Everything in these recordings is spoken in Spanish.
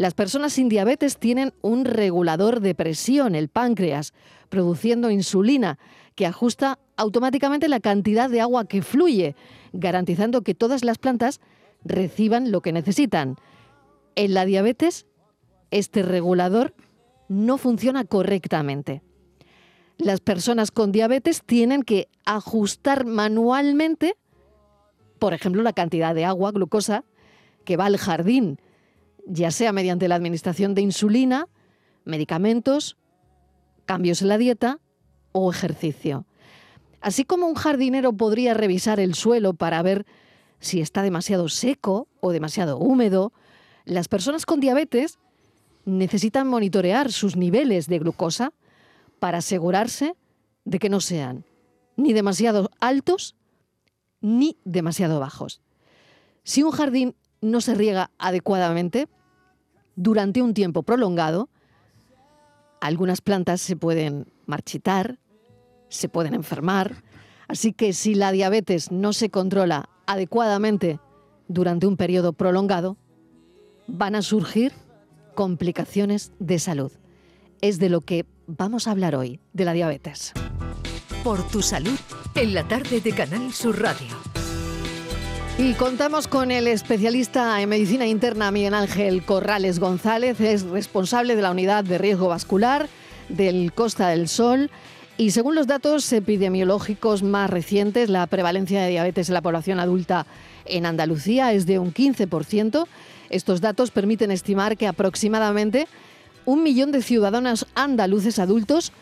Las personas sin diabetes tienen un regulador de presión, el páncreas, produciendo insulina, que ajusta automáticamente la cantidad de agua que fluye, garantizando que todas las plantas reciban lo que necesitan. En la diabetes, este regulador no funciona correctamente. Las personas con diabetes tienen que ajustar manualmente, por ejemplo, la cantidad de agua, glucosa, que va al jardín, ya sea mediante la administración de insulina, medicamentos, cambios en la dieta o ejercicio. Así como un jardinero podría revisar el suelo para ver si está demasiado seco o demasiado húmedo, las personas con diabetes necesitan monitorear sus niveles de glucosa para asegurarse de que no sean ni demasiado altos ni demasiado bajos. Si un jardín no se riega adecuadamente durante un tiempo prolongado, algunas plantas se pueden marchitar, se pueden enfermar, así que si la diabetes no se controla adecuadamente durante un periodo prolongado, van a surgir complicaciones de salud. Es de lo que vamos a hablar hoy, de la diabetes. Por tu salud, en la tarde de Canal Sur Radio. Y contamos con el especialista en medicina interna Miguel Ángel Corrales González, es responsable de la unidad de riesgo vascular del Costa del Sol. Y según los datos epidemiológicos más recientes, la prevalencia de diabetes en la población adulta en Andalucía es de un 15%. Estos datos permiten estimar que aproximadamente un millón de ciudadanos andaluces adultos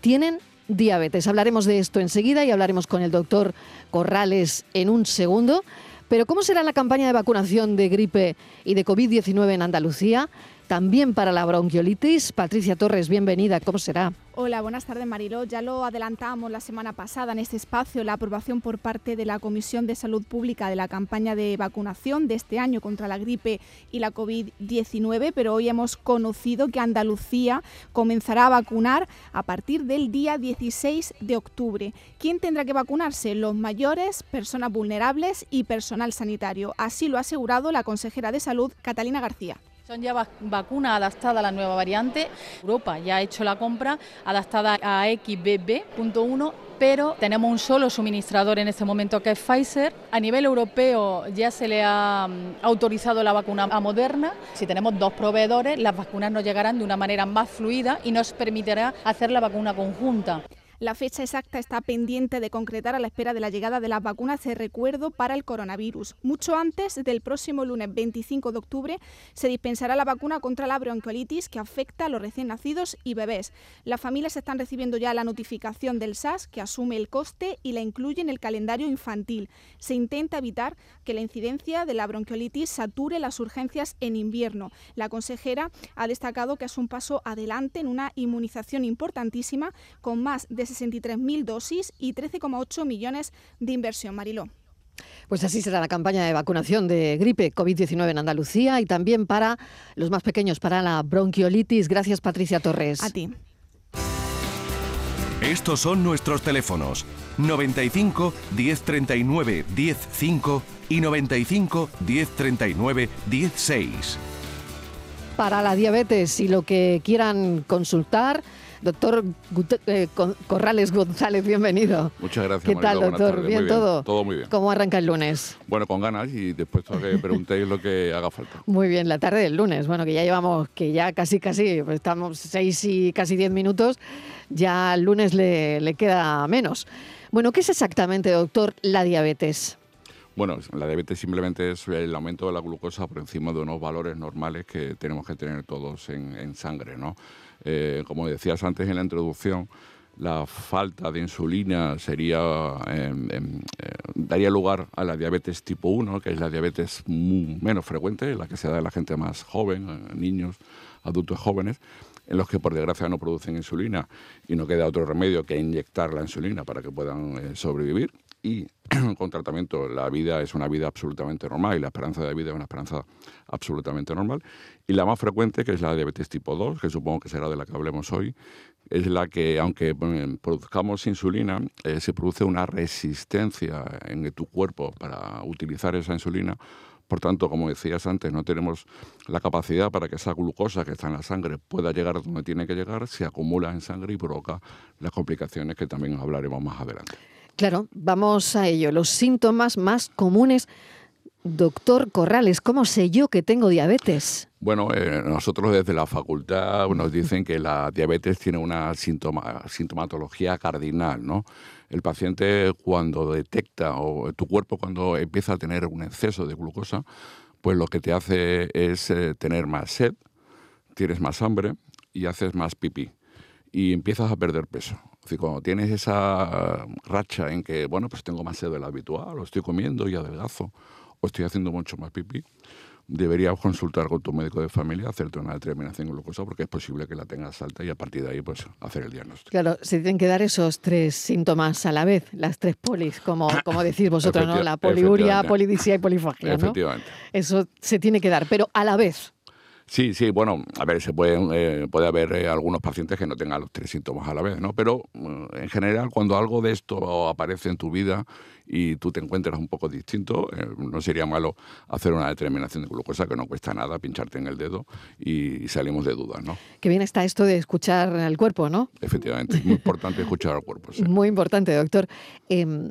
tienen diabetes. Hablaremos de esto enseguida y hablaremos con el doctor Corrales en un segundo. Pero ¿cómo será la campaña de vacunación de gripe y de COVID-19 en Andalucía? También para la bronquiolitis. Patricia Torres, bienvenida. ¿Cómo será? Hola, buenas tardes Mariló. Ya lo adelantamos la semana pasada en este espacio, la aprobación por parte de la Comisión de Salud Pública de la campaña de vacunación de este año contra la gripe y la COVID-19, pero hoy hemos conocido que Andalucía comenzará a vacunar a partir del día 16 de octubre. ¿Quién tendrá que vacunarse? Los mayores, personas vulnerables y personal sanitario. Así lo ha asegurado la consejera de Salud, Catalina García. Son ya vacunas adaptadas a la nueva variante. Europa ya ha hecho la compra adaptada a XBB.1 pero tenemos un solo suministrador en este momento que es Pfizer. A nivel europeo ya se le ha mm, autorizado la vacuna a Moderna. Si tenemos dos proveedores, las vacunas nos llegarán de una manera más fluida y nos permitirá hacer la vacuna conjunta. La fecha exacta está pendiente de concretar a la espera de la llegada de las vacunas de recuerdo para el coronavirus. Mucho antes del próximo lunes 25 de octubre se dispensará la vacuna contra la bronquiolitis que afecta a los recién nacidos y bebés. Las familias están recibiendo ya la notificación del SAS que asume el coste y la incluye en el calendario infantil. Se intenta evitar que la incidencia de la bronquiolitis sature las urgencias en invierno. La consejera ha destacado que es un paso adelante en una inmunización importantísima con más de 63.000 dosis y 13,8 millones de inversión. Mariló. Pues así será la campaña de vacunación de gripe COVID-19 en Andalucía y también para los más pequeños, para la bronquiolitis. Gracias, Patricia Torres. A ti. Estos son nuestros teléfonos 95 1039 105 y 95 1039 16. Para la diabetes y lo que quieran consultar, Doctor eh, Corrales González, bienvenido. Muchas gracias. ¿Qué tal, doctor? ¿Bien, todo? Todo muy bien. ¿Cómo arranca el lunes? Bueno, con ganas y después que preguntéis lo que haga falta. Muy bien, la tarde del lunes. Bueno, que ya llevamos, que ya casi, casi, pues estamos seis y casi diez minutos, ya el lunes le, le queda menos. Bueno, ¿qué es exactamente, doctor, la diabetes? Bueno, la diabetes simplemente es el aumento de la glucosa por encima de unos valores normales que tenemos que tener todos en, en sangre, ¿no? Eh, como decías antes en la introducción, la falta de insulina sería em, em, eh, daría lugar a la diabetes tipo 1, que es la diabetes menos frecuente, la que se da en la gente más joven, eh, niños, adultos jóvenes, en los que por desgracia no producen insulina. Y no queda otro remedio que inyectar la insulina para que puedan sobrevivir y con tratamiento la vida es una vida absolutamente normal y la esperanza de vida es una esperanza absolutamente normal. Y la más frecuente, que es la diabetes tipo 2, que supongo que será de la que hablemos hoy, es la que, aunque produzcamos insulina, eh, se produce una resistencia en tu cuerpo para utilizar esa insulina Por tanto, como decías antes, no tenemos la capacidad para que esa glucosa que está en la sangre pueda llegar donde tiene que llegar, se acumula en sangre y provoca las complicaciones que también hablaremos más adelante. Claro, vamos a ello. Los síntomas más comunes Doctor Corrales, ¿cómo sé yo que tengo diabetes? Bueno, eh, nosotros desde la facultad nos dicen que la diabetes tiene una sintomatología cardinal, ¿no? El paciente cuando detecta o tu cuerpo cuando empieza a tener un exceso de glucosa, pues lo que te hace es eh, tener más sed, tienes más hambre y haces más pipí y empiezas a perder peso. Es cuando tienes esa racha en que, bueno, pues tengo más sed de lo habitual, o estoy comiendo y adelgazo, o estoy haciendo mucho más pipí, deberías consultar con tu médico de familia, hacerte una determinación glucosa, porque es posible que la tengas alta y a partir de ahí pues hacer el diagnóstico. Claro, se tienen que dar esos tres síntomas a la vez, las tres polis, como, como decís vosotros, ¿no? La poliuria, polidisia y polifagia, Efectivamente. Eso se tiene que dar, pero a la vez. Sí, sí, bueno, a ver, se pueden, eh, puede haber eh, algunos pacientes que no tengan los tres síntomas a la vez, ¿no? Pero mm, en general, cuando algo de esto aparece en tu vida y tú te encuentras un poco distinto, eh, no sería malo hacer una determinación de glucosa que no cuesta nada, pincharte en el dedo y, salimos de dudas, ¿no? Qué bien está esto de escuchar al cuerpo, ¿no? Efectivamente, es muy importante escuchar al cuerpo. Muy importante, doctor. Em,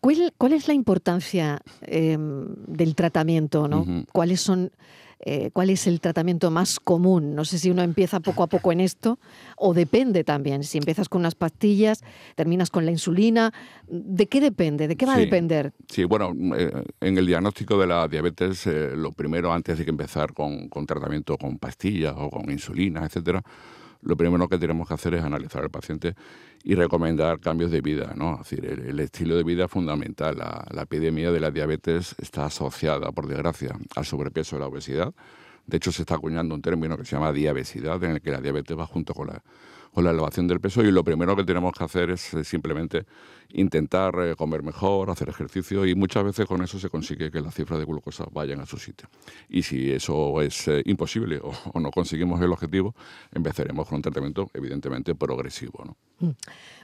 ¿cuál, es la importancia em, del tratamiento, ¿no? ¿Cuáles son eh, cuál es el tratamiento más común. No sé si uno empieza poco a poco en esto o depende también. Si empiezas con unas pastillas, terminas con la insulina, ¿de qué depende? ¿De qué va a depender? Sí, bueno, eh, en el diagnóstico de la diabetes, eh, lo primero antes de que empezar con, con tratamiento con pastillas o con insulina, etcétera, lo primero que tenemos que hacer es analizar al paciente y recomendar cambios de vida. ¿no? Es decir, el, estilo de vida es fundamental. La, epidemia de la diabetes está asociada, por desgracia, al sobrepeso y la obesidad. De hecho, se está acuñando un término que se llama diabesidad, en el que la diabetes va junto con la, con la elevación del peso y lo primero que tenemos que hacer es eh, simplemente intentar eh, comer mejor, hacer ejercicio y muchas veces con eso se consigue que las cifras de glucosa vayan a su sitio. Y si eso es eh, imposible o, no conseguimos el objetivo, empezaremos con un tratamiento evidentemente progresivo. ¿no? Mm.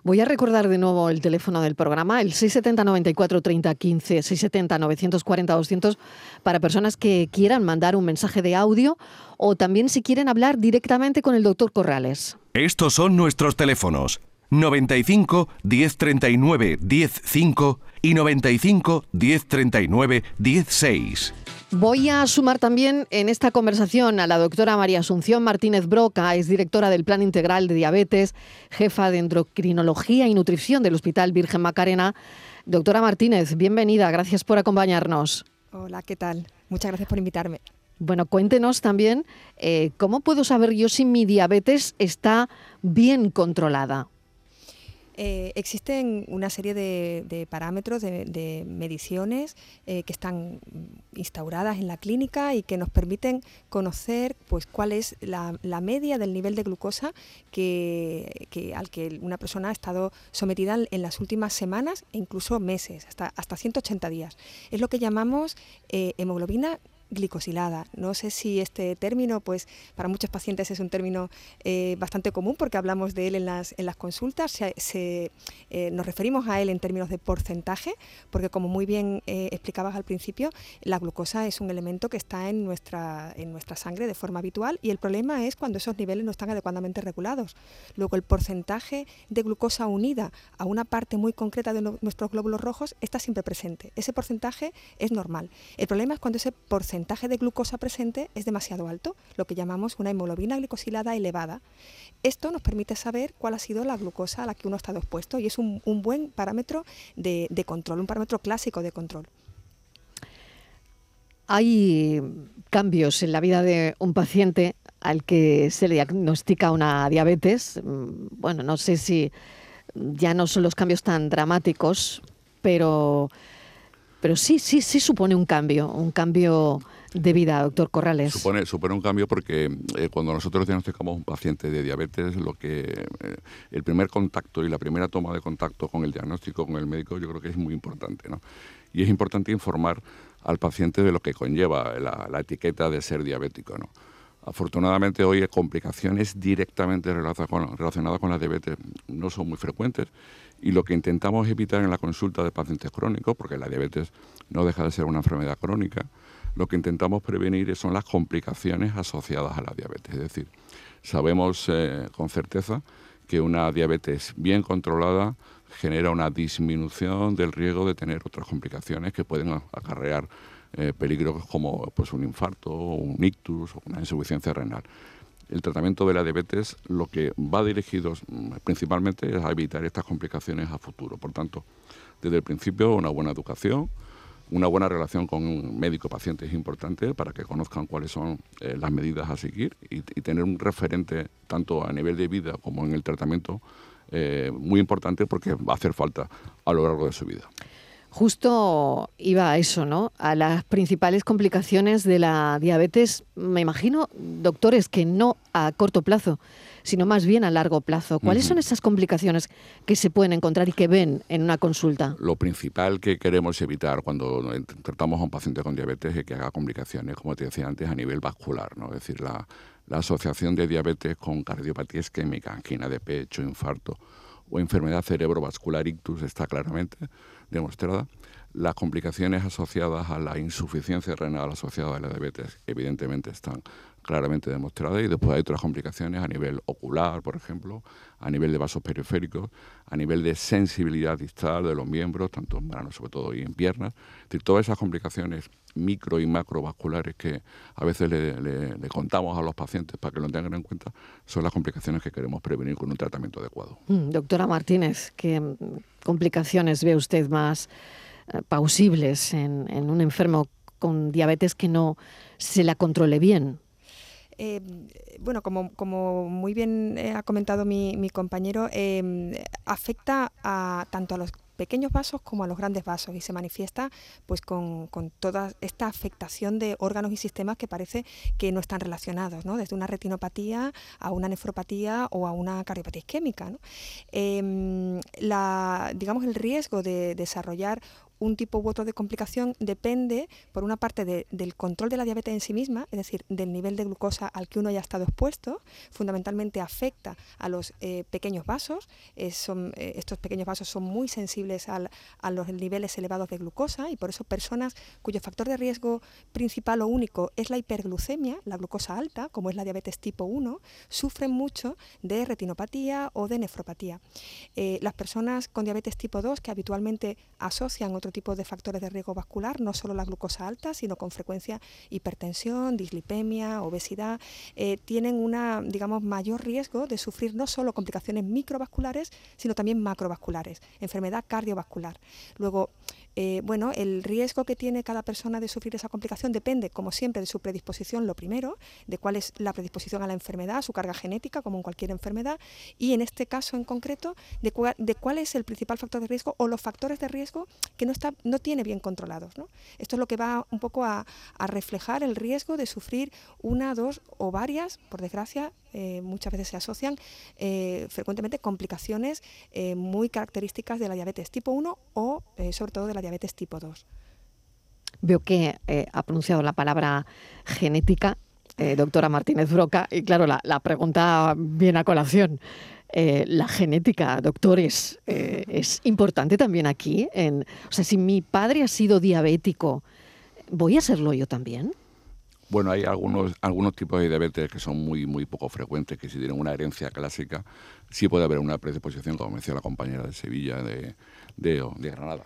Voy a recordar de nuevo el teléfono del programa, el 670 94 30 15, 670 940 200, para personas que quieran mandar un mensaje de audio o también si quieren hablar directamente con el doctor Corrales. Estos son nuestros teléfonos 95 1039 105 y 95 1039 16. Voy a sumar también en esta conversación a la doctora María Asunción Martínez Broca, es directora del Plan Integral de Diabetes, jefa de Endocrinología y Nutrición del Hospital Virgen Macarena. Doctora Martínez, bienvenida, gracias por acompañarnos. Hola, ¿qué tal? Muchas gracias por invitarme. Bueno, cuéntenos también eh, cómo puedo saber yo si mi diabetes está bien controlada. Eh, existen una serie de, parámetros, de, mediciones eh, que están instauradas en la clínica y que nos permiten conocer pues, cuál es la, media del nivel de glucosa que, al que una persona ha estado sometida en las últimas semanas e incluso meses, hasta, hasta 180 días. Es lo que llamamos hemoglobina glicosilada. No sé si este término, pues para muchos pacientes es un término eh, bastante común porque hablamos de él en las, en las consultas. Eh, nos referimos a él en términos de porcentaje, porque como muy bien eh, explicabas al principio, la glucosa es un elemento que está en nuestra, en nuestra sangre de forma habitual y el problema es cuando esos niveles no están adecuadamente regulados. Luego el porcentaje de glucosa unida a una parte muy concreta de nuestros glóbulos rojos está siempre presente. Ese porcentaje es normal. El problema es cuando ese porcentaje porcentaje de glucosa presente es demasiado alto, lo que llamamos una hemoglobina glicosilada elevada. Esto nos permite saber cuál ha sido la glucosa a la que uno ha estado expuesto y es un, buen parámetro de, control, un parámetro clásico de control. Hay cambios en la vida de un paciente al que se le diagnostica una diabetes. Mm, bueno, no sé si ya no son los cambios tan dramáticos, pero pero sí, sí, sí supone un cambio, un cambio de vida, doctor Corrales. Supone, supone un cambio porque eh, cuando nosotros diagnosticamos un paciente de diabetes, lo que eh, el primer contacto y la primera toma de contacto con el diagnóstico con el médico, yo creo que es muy importante, ¿no? Y es importante informar al paciente de lo que conlleva la, la etiqueta de ser diabético, ¿no? Afortunadamente hoy complicaciones directamente relacionadas con la diabetes no son muy frecuentes y lo que intentamos evitar en la consulta de pacientes crónicos, porque la diabetes no deja de ser una enfermedad crónica, lo que intentamos prevenir son las complicaciones asociadas a la diabetes. Es decir, sabemos eh, con certeza que una diabetes bien controlada genera una disminución del riesgo de tener otras complicaciones que pueden acarrear eh, peligros como pues, un infarto, un ictus o una insuficiencia renal. El tratamiento de la diabetes lo que va dirigido mm, principalmente es a evitar estas complicaciones a futuro. Por tanto, desde el principio una buena educación, una buena relación con un médico-paciente es importante para que conozcan cuáles son eh, las medidas a seguir y, tener un referente tanto a nivel de vida como en el tratamiento eh, muy importante porque va a hacer falta a lo largo de su vida. Justo iba a eso, ¿no? A las principales complicaciones de la diabetes, me imagino, doctores, que no a corto plazo, sino más bien a largo plazo. ¿Cuáles son esas complicaciones que se pueden encontrar y que ven en una consulta? Lo principal que queremos evitar cuando tratamos a un paciente con diabetes es que haga complicaciones, como te decía antes, a nivel vascular, ¿no? Es decir, la, la asociación de diabetes con cardiopatía isquémica, angina de pecho, infarto o enfermedad cerebrovascular ictus está claramente demostrada. Las complicaciones asociadas a la insuficiencia renal asociada a la diabetes evidentemente están claramente demostradas y después hay otras complicaciones a nivel ocular, por ejemplo, a nivel de vasos periféricos, a nivel de sensibilidad distal de los miembros, tanto en manos sobre todo y en piernas. Es decir, todas esas complicaciones micro y macrovasculares que a veces le, contamos a los pacientes para que lo tengan en cuenta son las complicaciones que queremos prevenir con un tratamiento adecuado. Mm, doctora Martínez, ¿qué complicaciones ve usted más eh, pausibles en, un enfermo con diabetes que no se la controle bien? Eh, bueno, como, como, muy bien eh, ha comentado mi, compañero, afecta a, tanto a los pequeños vasos como a los grandes vasos y se manifiesta pues con, toda esta afectación de órganos y sistemas que parece que no están relacionados, ¿no? desde una retinopatía a una nefropatía o a una cardiopatía isquémica. Em, la, digamos, el riesgo de desarrollar un tipo u otro de complicación depende, por una parte, del control de la diabetes en sí misma, es decir, del nivel de glucosa al que uno haya estado expuesto. Fundamentalmente afecta a los eh, pequeños vasos. Eh, eh, estos pequeños vasos son muy sensibles a los niveles elevados de glucosa y por eso personas cuyo factor de riesgo principal o único es la hiperglucemia, la glucosa alta, como es la diabetes tipo 1, sufren mucho de retinopatía o de nefropatía. las personas con diabetes tipo 2, que habitualmente asocian otro tipo de factores de riesgo vascular, no solo la glucosa alta, sino con frecuencia hipertensión, dislipemia, obesidad, eh, tienen una, digamos, mayor riesgo de sufrir no solo complicaciones microvasculares, sino también macrovasculares, enfermedad cardiovascular. Luego, eh, bueno, el riesgo que tiene cada persona de sufrir esa complicación depende, como siempre, de su predisposición, lo primero, de cuál es la predisposición a la enfermedad, su carga genética, como en cualquier enfermedad, y en este caso en concreto, de, cuál es el principal factor de riesgo o los factores de riesgo que no, está, no tiene bien controlados. Esto es lo que va un poco a, reflejar el riesgo de sufrir una, dos o varias, por desgracia, eh, muchas veces se asocian eh, frecuentemente complicaciones muy características de la diabetes tipo 1 o sobre todo de la diabetes tipo 2. Veo que eh, ha pronunciado la palabra genética, eh, doctora Martínez Broca, y claro, la, pregunta viene a colación. Eh, la genética, doctores, es importante también aquí. En, o sea, si mi padre ha sido diabético, ¿voy a serlo yo también? Bueno, hay algunos, algunos tipos de diabetes que son muy, muy poco frecuentes, que si tienen una herencia clásica, sí puede haber una predisposición, como decía la compañera de Sevilla, de, de Granada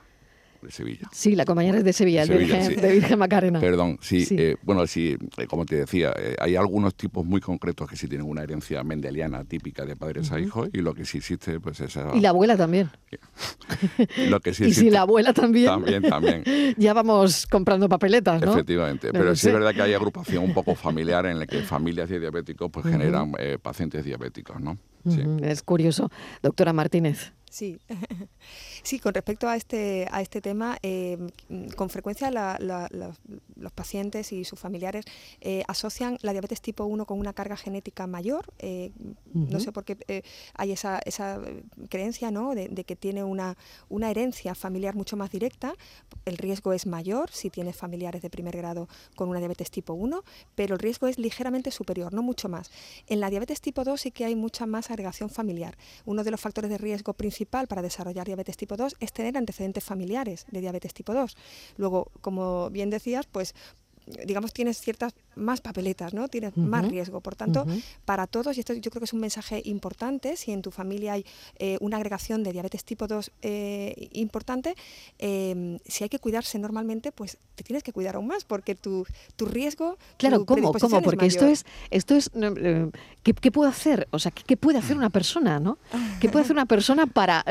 de Sevilla. Sí, la compañera es de Sevilla, de, Virgen, Macarena. Perdón, sí, eh, bueno, sí, eh, como te decía, eh, hay algunos tipos muy concretos que sí tienen una herencia mendeliana típica de padres a hijos y lo que sí existe, pues es... Y la abuela también. lo que sí y si la abuela también. También, también. ya vamos comprando papeletas, ¿no? Efectivamente, pero sí es verdad que hay agrupación un poco familiar en la que familias de diabéticos pues generan pacientes diabéticos, ¿no? Es curioso. Doctora Martínez. Sí. sí, con respecto a este, a este tema, eh, con frecuencia los pacientes y sus familiares eh, asocian la diabetes tipo 1 con una carga genética mayor. Eh, no sé por qué hay esa, esa creencia ¿no? de, que tiene una, una herencia familiar mucho más directa. El riesgo es mayor si tienes familiares de primer grado con una diabetes tipo 1, pero el riesgo es ligeramente superior, no mucho más. En la diabetes tipo 2 sí que hay mucha más agregación familiar. Uno de los factores de riesgo principales para desarrollar diabetes tipo 2 es tener antecedentes familiares de diabetes tipo 2. Luego, como bien decías, pues digamos, tienes ciertas más papeletas, ¿no? Tienes más riesgo. Por tanto, para todos, y esto yo creo que es un mensaje importante, si en tu familia hay eh, una agregación de diabetes tipo 2 eh, importante, em, si hay que cuidarse normalmente, pues te tienes que cuidar aún más, porque tu, tu riesgo... Claro, ¿cómo? ¿Cómo? Porque esto es, esto es eh, ¿qué, ¿qué, puede hacer? O sea, ¿qué, puede hacer una persona, no? ¿Qué puede hacer una persona para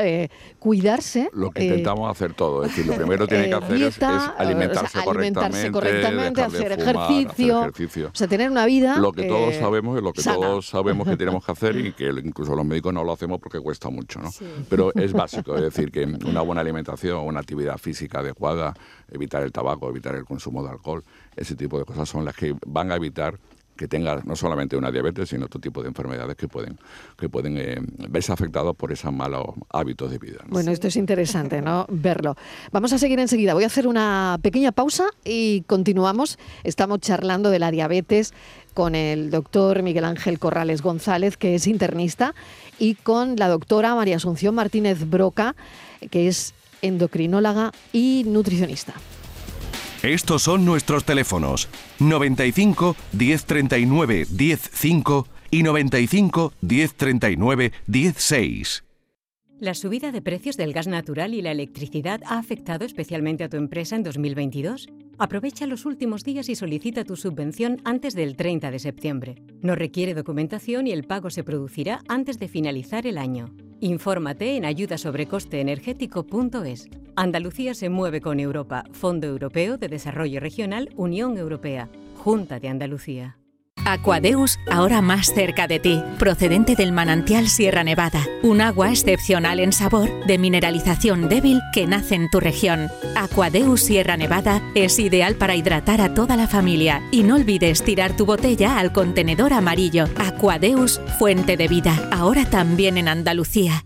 cuidarse? Lo que intentamos hacer todo, es decir, lo primero que tiene que hacer es, alimentarse, correctamente, hacer, ejercicio, o sea, tener una vida. Lo que todos sabemos es lo que todos sabemos que tenemos que hacer y que incluso los médicos no lo hacemos porque cuesta mucho, ¿no? Pero es básico, es decir, que una buena alimentación, una actividad física adecuada, evitar el tabaco, evitar el consumo de alcohol, ese tipo de cosas son las que van a evitar que tenga no solamente una diabetes, sino otro tipo de enfermedades que pueden, que pueden eh, verse afectados por esos malos hábitos de vida. Bueno, esto es interesante, ¿no? Verlo. Vamos a seguir enseguida. Voy a hacer una pequeña pausa y continuamos. Estamos charlando de la diabetes con el doctor Miguel Ángel Corrales González, que es internista, y con la doctora María Asunción Martínez Broca, que es endocrinóloga y nutricionista. Estos son nuestros teléfonos 95 1039 105 y 95 1039 16. La subida de precios del gas natural y la electricidad ha afectado especialmente a tu empresa en 2022. Aprovecha los últimos días y solicita tu subvención antes del 30 de septiembre. No requiere documentación y el pago se producirá antes de finalizar el año. Infórmate en ayudasobrecosteenergético.es. Andalucía se mueve con Europa, Fondo Europeo de Desarrollo Regional, Unión Europea, Junta de Andalucía. Aquadeus, ahora más cerca de ti, procedente del manantial Sierra Nevada, un agua excepcional en sabor, de mineralización débil que nace en tu región. Aquadeus Sierra Nevada es ideal para hidratar a toda la familia y no olvides tirar tu botella al contenedor amarillo. Aquadeus, fuente de vida, ahora también en Andalucía.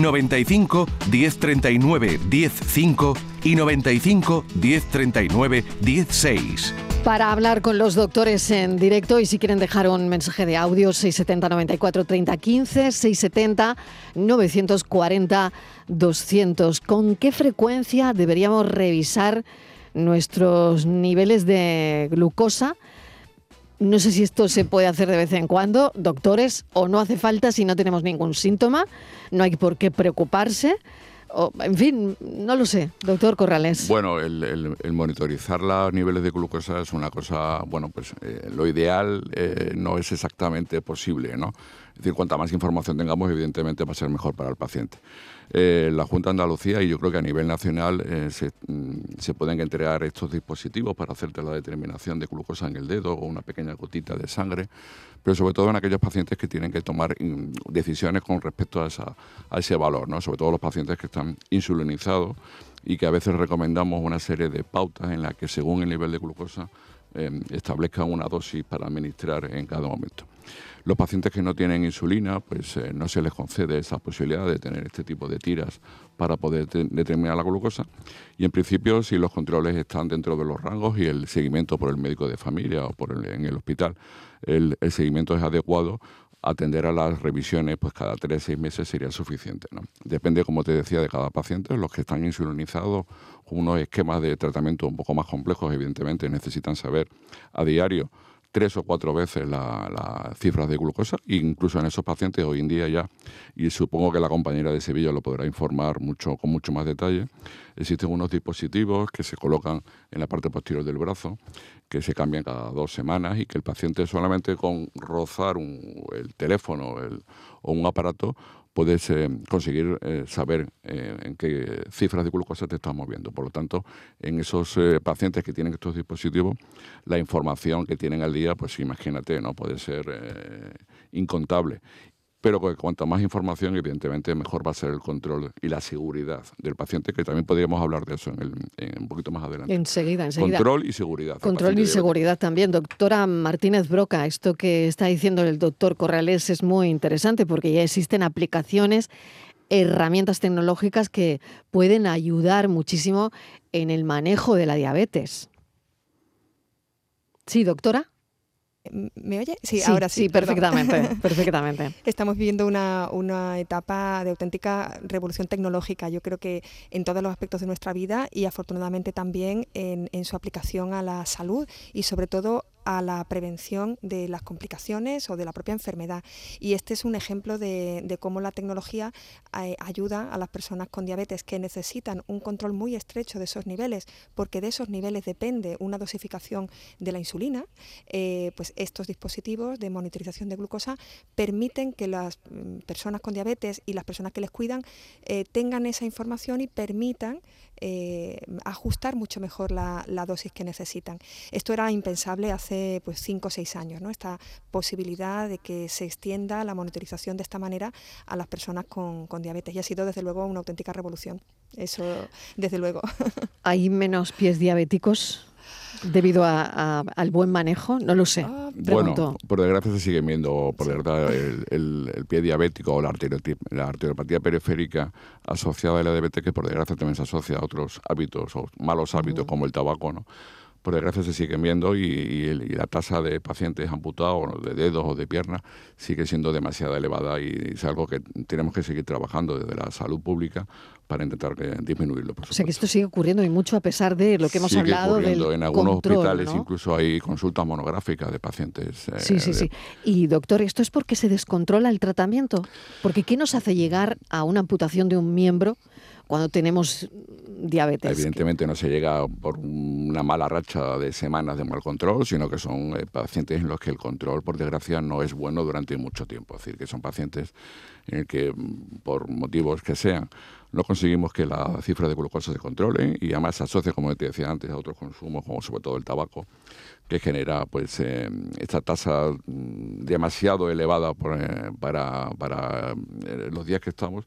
95 1039 105 y 95 1039 16. Para hablar con los doctores en directo y si quieren dejar un mensaje de audio 670 94 30 15 670 940 200. ¿Con qué frecuencia deberíamos revisar nuestros niveles de glucosa? No sé si esto se puede hacer de vez en cuando, doctores, o no hace falta si no tenemos ningún síntoma, no hay por qué preocuparse. En fin, no lo sé, doctor Corrales. Bueno, el, monitorizar los niveles de glucosa es una cosa, bueno, pues eh, lo ideal eh, no es exactamente posible, ¿no? Es decir, cuanta más información tengamos, evidentemente va a ser mejor para el paciente. Eh, la Junta de Andalucía y yo creo que a nivel nacional eh, mm, se, pueden entregar estos dispositivos para hacerte la determinación de glucosa en el dedo o una pequeña gotita de sangre, pero sobre todo en aquellos pacientes que tienen que tomar mm, decisiones con respecto a, a ese valor, ¿no? sobre todo los pacientes que están insulinizados y que a veces recomendamos una serie de pautas en las que según el nivel de glucosa em, establezcan una dosis para administrar en cada momento. Los pacientes que no tienen insulina, pues eh, no se les concede esa posibilidad de tener este tipo de tiras para poder determinar la glucosa. Y en principio, si los controles están dentro de los rangos y el seguimiento por el médico de familia o por en el hospital, el, seguimiento es adecuado, atender a las revisiones pues cada tres seis meses sería suficiente. ¿no? Depende, como te decía, de cada paciente. Los que están insulinizados, unos esquemas de tratamiento un poco más complejos, evidentemente, necesitan saber a diario tres o cuatro veces las cifras de glucosa, incluso en esos pacientes hoy en día ya, y supongo que la compañera de Sevilla lo podrá informar mucho con mucho más detalle, existen unos dispositivos que se colocan en la parte posterior del brazo, que se cambian cada dos semanas y que el paciente solamente con rozar el teléfono o un aparato puedes eh, conseguir eh, saber eh, en qué cifras de glucosa te estás moviendo. Por lo tanto, en esos pacientes que tienen estos dispositivos, la información que tienen al día, pues imagínate, no puede ser incontable pero cuanto más información, evidentemente, mejor va a ser el control y la seguridad del paciente, que también podríamos hablar de eso en, un poquito más adelante. Enseguida, enseguida. Control y seguridad. Control y seguridad también. Doctora Martínez Broca, esto que está diciendo el doctor Corrales es muy interesante porque ya existen aplicaciones herramientas tecnológicas que pueden ayudar muchísimo en el manejo de la diabetes. Sí, doctora. ¿Me oye? Sí, ahora sí. Sí, perfectamente, perfectamente. Estamos viviendo una, etapa de auténtica revolución tecnológica, yo creo que en todos los aspectos de nuestra vida y afortunadamente también en, en su aplicación a la salud y sobre todo a la prevención de las complicaciones o de la propia enfermedad. Y este es un ejemplo de, cómo la tecnología eh, ayuda a las personas con diabetes que necesitan un control muy estrecho de esos niveles, porque de esos niveles depende una dosificación de la insulina. Eh, pues estos dispositivos de monitorización de glucosa permiten que las mm, personas con diabetes y las personas que les cuidan eh, tengan esa información y permitan eh, ajustar mucho mejor la, dosis que necesitan. Esto era impensable hace pues, cinco o seis años, ¿no? esta posibilidad de que se extienda la monitorización de esta manera a las personas con, con diabetes y ha sido desde luego una auténtica revolución. Eso, desde luego. ¿Hay menos pies diabéticos? Debido al buen manejo? No lo sé. Ah, bueno, por desgracia se sigue viendo por verdad el, pie diabético o la, la arteriopatía periférica asociada a la diabetes, que por desgracia también se asocia a otros hábitos o malos hábitos como el tabaco, ¿no? Por desgracia se siguen viendo y, la tasa de pacientes amputados de dedos o de piernas sigue siendo demasiado elevada y es algo que tenemos que seguir trabajando desde la salud pública para intentar disminuirlo. o sea que esto sigue ocurriendo y mucho a pesar de lo que hemos hablado del En algunos hospitales incluso hay consultas monográficas de pacientes. Eh, sí, sí, sí. Y doctor, ¿esto es porque se descontrola el tratamiento? Porque ¿qué nos hace llegar a una amputación de un miembro? Cuando tenemos diabetes. Evidentemente no se llega por una mala racha de semanas de mal control, sino que son eh, pacientes en los que el control, por desgracia, no es bueno durante mucho tiempo. Es decir, que son pacientes en el que, mm, por motivos que sean, no conseguimos que la cifra de glucosa se controle y además se asocia, como te decía antes, a otros consumos, como sobre todo el tabaco, que genera pues eh, esta tasa mm, demasiado elevada eh, para, para los días que estamos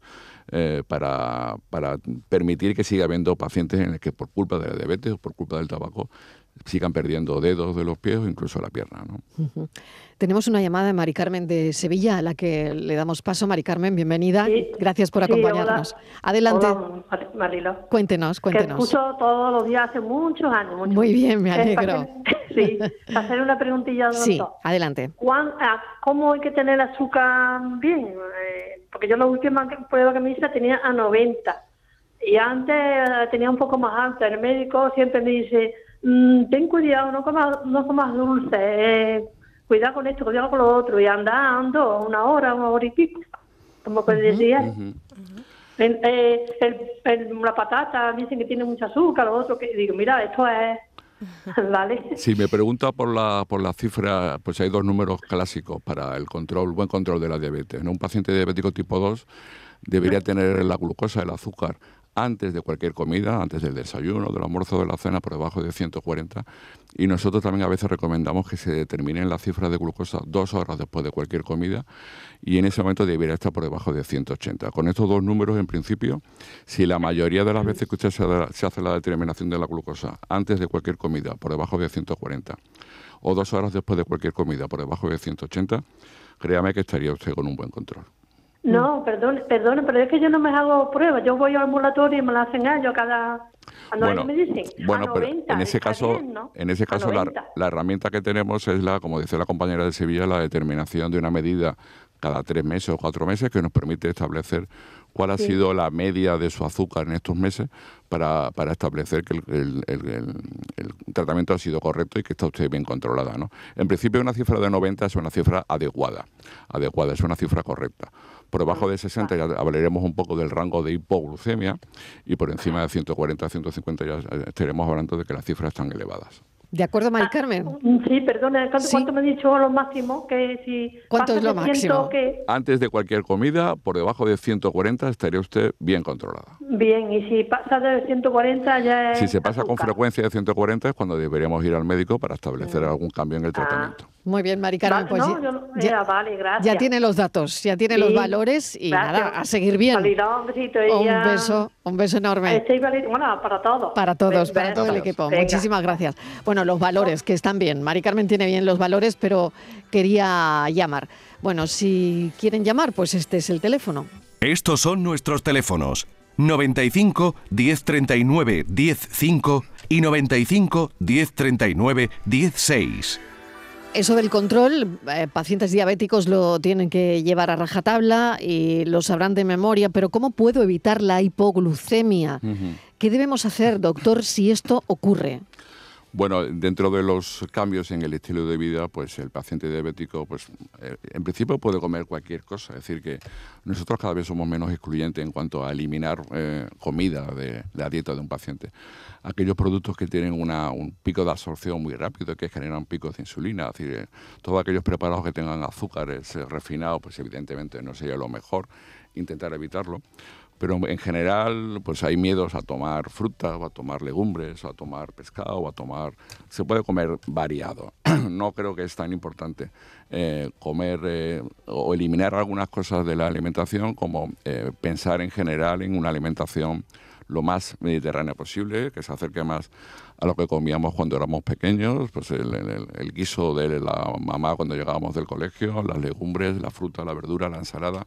eh, para, para permitir que siga habiendo pacientes en los que por culpa de la diabetes o por culpa del tabaco sigan perdiendo dedos de los pies o incluso la pierna. ¿no? Tenemos una llamada de Mari Carmen de Sevilla a la que le damos paso. Mari Carmen, bienvenida. Gracias por acompañarnos. Adelante. Hola, Cuéntenos, cuéntenos. Que escucho todos los días hace muchos años. Muy bien, me alegro. sí, hacer una preguntilla. Sí, adelante. Ah, ¿Cómo hay que tener azúcar bien? Eh, porque yo la última prueba que me hice tenía a 90 y antes tenía un poco más alta. El médico siempre me dice Mm, ten cuidado, no comas, no comas dulce, eh, cuidado con esto, cuidado con lo otro, y andando una hora, una hora y pico, como que decía. Eh, la patata dicen que tiene mucho azúcar, lo otro que digo, mira, esto es ¿Vale? Si me pregunta por la, por la cifra, pues hay dos números clásicos para el control, buen control de la diabetes. Un paciente diabético tipo 2 debería tener la glucosa, el azúcar, antes de cualquier comida, antes del desayuno, del almuerzo, de la cena, por debajo de 140. Y nosotros también a veces recomendamos que se determinen las cifras de glucosa dos horas después de cualquier comida y en ese momento debería estar por debajo de 180. Con estos dos números, en principio, si la mayoría de las veces que usted se, hace la determinación de la glucosa antes de cualquier comida por debajo de 140 o dos horas después de cualquier comida por debajo de 180, créame que estaría usted con un buen control. No, perdón, perdón, pero es que yo no me hago pruebas. Yo voy al ambulatorio y me la hacen ellos cada... Bueno, me dicen? bueno pero en ese caso, en ese caso la, la, herramienta que tenemos es la, como dice la compañera de Sevilla, la determinación de una medida cada tres meses o cuatro meses que nos permite establecer cuál ha sido la media de su azúcar en estos meses para, para establecer que el, tratamiento ha sido correcto y que está usted bien controlada. ¿no? En principio una cifra de 90 es una cifra adecuada, adecuada, es una cifra correcta. Por debajo de 60 ya hablaremos un poco del rango de hipoglucemia y por encima de 140, 150 ya estaremos hablando de que las cifras están elevadas. ¿De acuerdo, Mari ah, Carmen? sí, perdona, ¿cuánto, me ha dicho lo máximo? Que si ¿Cuánto es lo máximo? Antes de cualquier comida, por debajo de 140 estaría usted bien controlada. Bien, y si pasa de 140 ya es Si se pasa con frecuencia de 140 es cuando deberíamos ir al médico para establecer mm. algún cambio en el ah. Muy bien, Mari Carmen, pues ya, vale, gracias. ya, tiene los datos, ya tiene los valores y nada, a seguir bien. un, besito, un beso, un beso enorme. Bueno, para todos. Para todos, para todo el equipo. Muchísimas gracias. Bueno, los valores que están bien. Mari Carmen tiene bien los valores, pero quería llamar. Bueno, si quieren llamar, pues este es el teléfono. Estos son nuestros teléfonos. 95 1039 105 y 95 1039 16. Eso del control, eh, pacientes diabéticos lo tienen que llevar a rajatabla y lo sabrán de memoria, pero ¿cómo puedo evitar la hipoglucemia? ¿Qué debemos hacer, doctor, si esto ocurre? Bueno, dentro de los cambios en el estilo de vida, pues el paciente diabético, pues eh, en principio puede comer cualquier cosa. Es decir, que nosotros cada vez somos menos excluyentes en cuanto a eliminar eh, comida de, la dieta de un paciente. Aquellos productos que tienen un pico de absorción muy rápido, que generan picos de insulina, es decir, eh, todos aquellos preparados que tengan azúcares refinados, pues evidentemente no sería lo mejor intentar evitarlo. Pero en general pues hay miedos a tomar fruta o a tomar legumbres a tomar pescado o a tomar se puede comer variado. No creo que es tan importante eh, comer eh, o eliminar algunas cosas de la alimentación como eh, pensar en general en una alimentación lo más mediterránea posible que se acerque más a lo que comíamos cuando éramos pequeños, pues el, guiso de la mamá cuando llegábamos del colegio, las legumbres, la fruta, la verdura, la ensalada.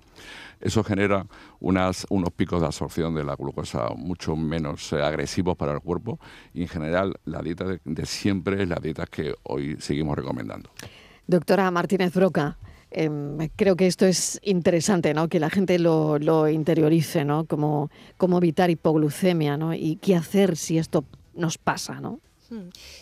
Eso genera unas, unos picos de absorción de la glucosa mucho menos eh, agresivos para el cuerpo y en general la dieta de, siempre es la dieta que hoy seguimos recomendando. Doctora Martínez Broca, em, creo que esto es interesante, ¿no? Que la gente lo, lo interiorice, ¿no? Cómo, cómo evitar hipoglucemia, ¿no? Y qué hacer si esto nos pasa, ¿no?